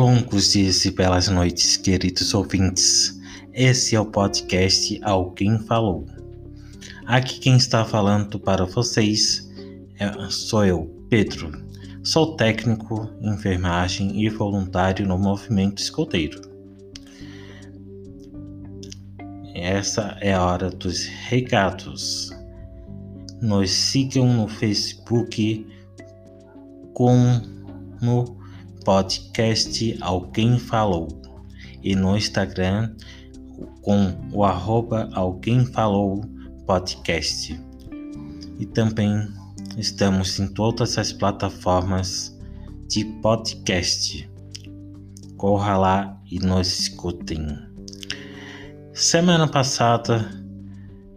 Longos dias e belas noites, queridos ouvintes. Esse é o podcast Alguém Falou. Aqui quem está falando para vocês é, sou eu, Pedro. Sou técnico em enfermagem e voluntário no movimento escoteiro. Essa é a hora dos recados. Nos sigam no Facebook com no podcast Alguém Falou e no Instagram com o arroba Alguém Falou Podcast. E também estamos em todas as plataformas de podcast. Corra lá e nos escutem. Semana passada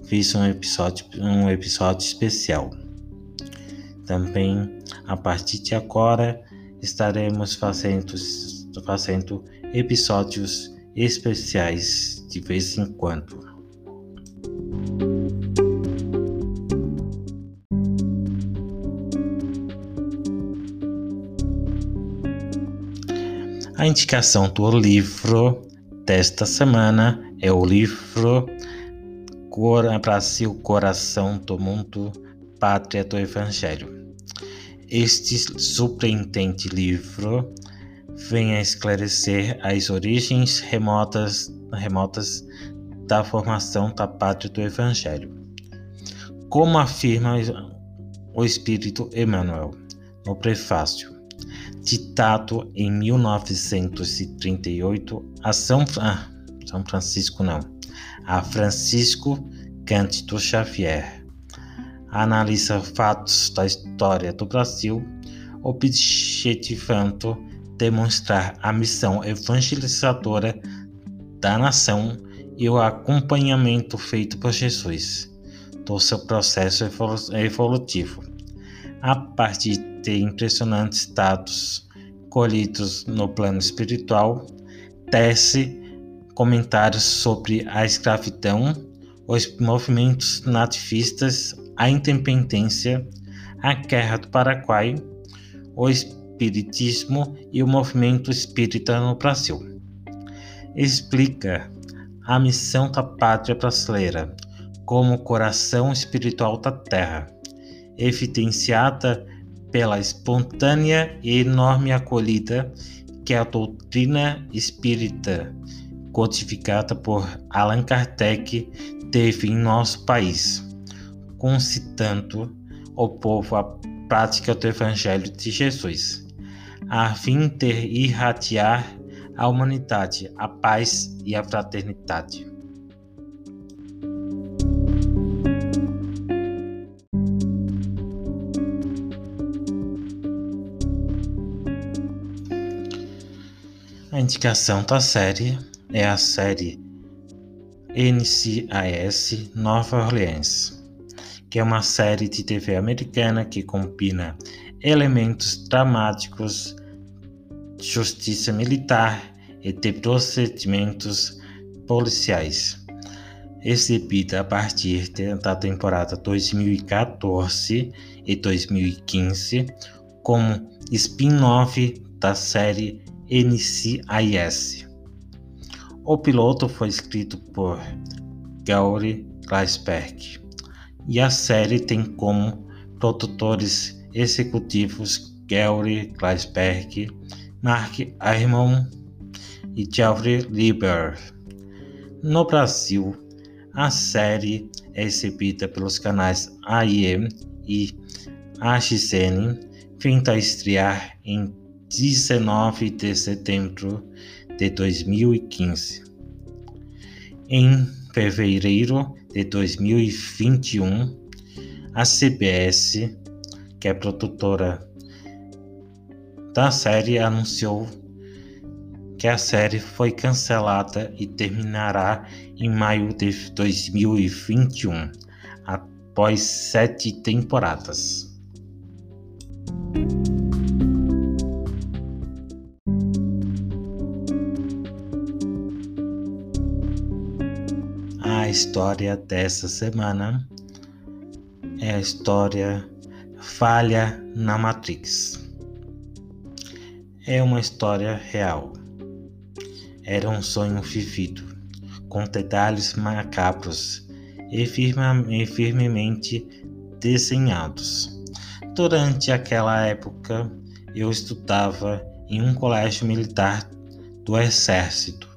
fiz um episódio, um episódio especial. Também a partir de agora estaremos fazendo, fazendo episódios especiais de vez em quando. A indicação do livro desta semana é o livro Brasil, Coração do Mundo, Pátria do Evangelho este surpreendente livro vem a esclarecer as origens remotas, remotas da formação da pátria do Evangelho. Como afirma o Espírito Emmanuel no prefácio, ditado em 1938 a São, ah, São Francisco, não, a Francisco Cândido Xavier analisa fatos da história do Brasil, objetivando demonstrar a missão evangelizadora da nação e o acompanhamento feito por Jesus do seu processo evolutivo, a partir de impressionantes dados colhidos no plano espiritual, tece comentários sobre a escravidão, os movimentos nativistas, a independência, a guerra do Paraguai, o espiritismo e o movimento espírita no Brasil. Explica a missão da pátria brasileira como coração espiritual da terra, evidenciada pela espontânea e enorme acolhida que a doutrina espírita, codificada por Allan Kardec, teve em nosso país concitando o povo à prática do Evangelho de Jesus, a fim de irradiar à humanidade a paz e a fraternidade. A indicação da série é a série NCIS Nova Orleans que é uma série de TV americana que combina elementos dramáticos, justiça militar e de procedimentos policiais. Exibida a partir da temporada 2014 e 2015 como spin-off da série NCIS. O piloto foi escrito por Gary Gleisberg e a série tem como produtores executivos Gary Gleisberg, Mark Aymon e Jeffrey Lieber. No Brasil, a série é exibida pelos canais AIM e AXN, vindo a estrear em 19 de setembro de 2015. Em fevereiro de 2021, a CBS, que é produtora da série, anunciou que a série foi cancelada e terminará em maio de 2021, após sete temporadas. História dessa semana é a história Falha na Matrix. É uma história real. Era um sonho vivido, com detalhes macabros e, e firmemente desenhados. Durante aquela época, eu estudava em um colégio militar do Exército,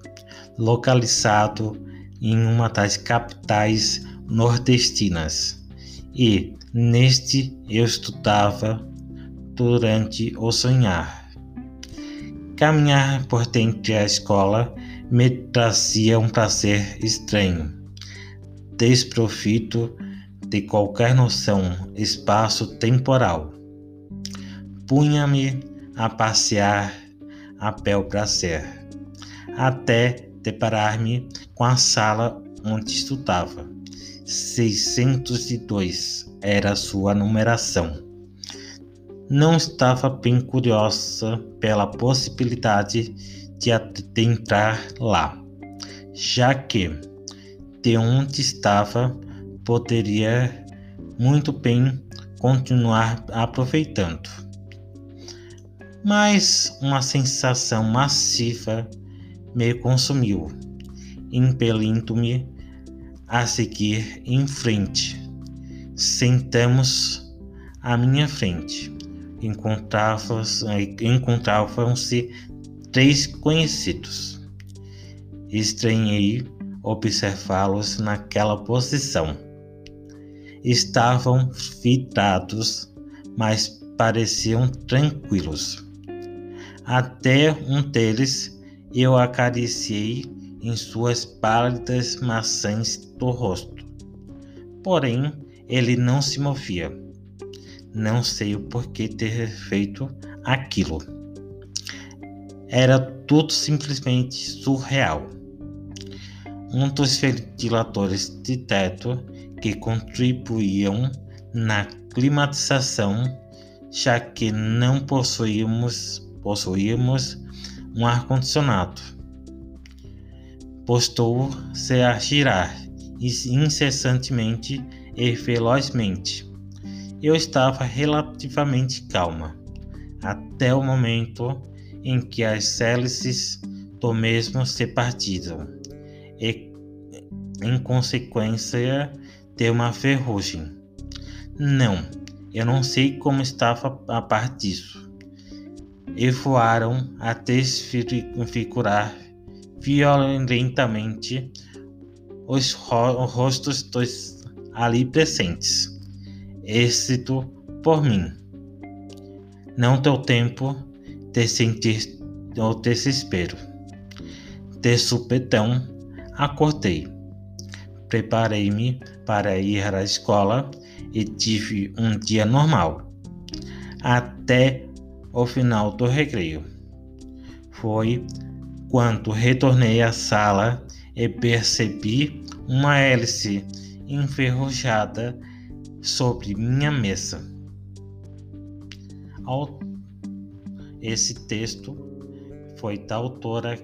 localizado em uma das capitais nordestinas, e neste eu estudava durante o sonhar. Caminhar por dentro da escola me trazia um prazer estranho, desprovido de qualquer noção espaço-temporal. Punha-me a passear a bel prazer, até deparar-me com a sala onde estudava. 602 era sua numeração não estava bem curiosa pela possibilidade de adentrar lá, já que de onde estava poderia muito bem continuar aproveitando. Mas uma sensação massiva me consumiu, impelindo-me a seguir em frente. Sentamos à minha frente encontravam-se três conhecidos. Estranhei observá-los naquela posição. Estavam fitados, mas pareciam tranquilos. Até um deles eu acariciei em suas pálidas maçãs do rosto. Porém, ele não se movia. Não sei o porquê ter feito aquilo. Era tudo simplesmente surreal. Um dos ventiladores de teto que contribuíam na climatização, já que não possuímos, possuímos um ar-condicionado. Postou-se a girar incessantemente e velozmente eu estava relativamente calma, até o momento em que as hélices do mesmo se partiram e, em consequência, de uma ferrugem. Não, eu não sei como estava a par disso. E voaram a desfigurar violentamente os rostos dos ali presentes êxito por mim. Não deu tempo de sentir o desespero. De supetão, acordei. Preparei-me para ir à escola e tive um dia normal, até o final do recreio. Foi quando retornei à sala e percebi uma hélice enferrujada sobre minha mesa. Esse texto foi da autora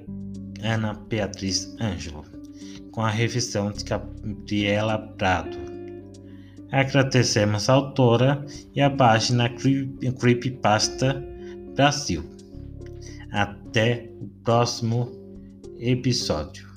Ana Beatriz Ângelo, com a revisão de Gabriela Prado. Agradecemos a autora e a página Creepypasta Brasil. Até o próximo episódio.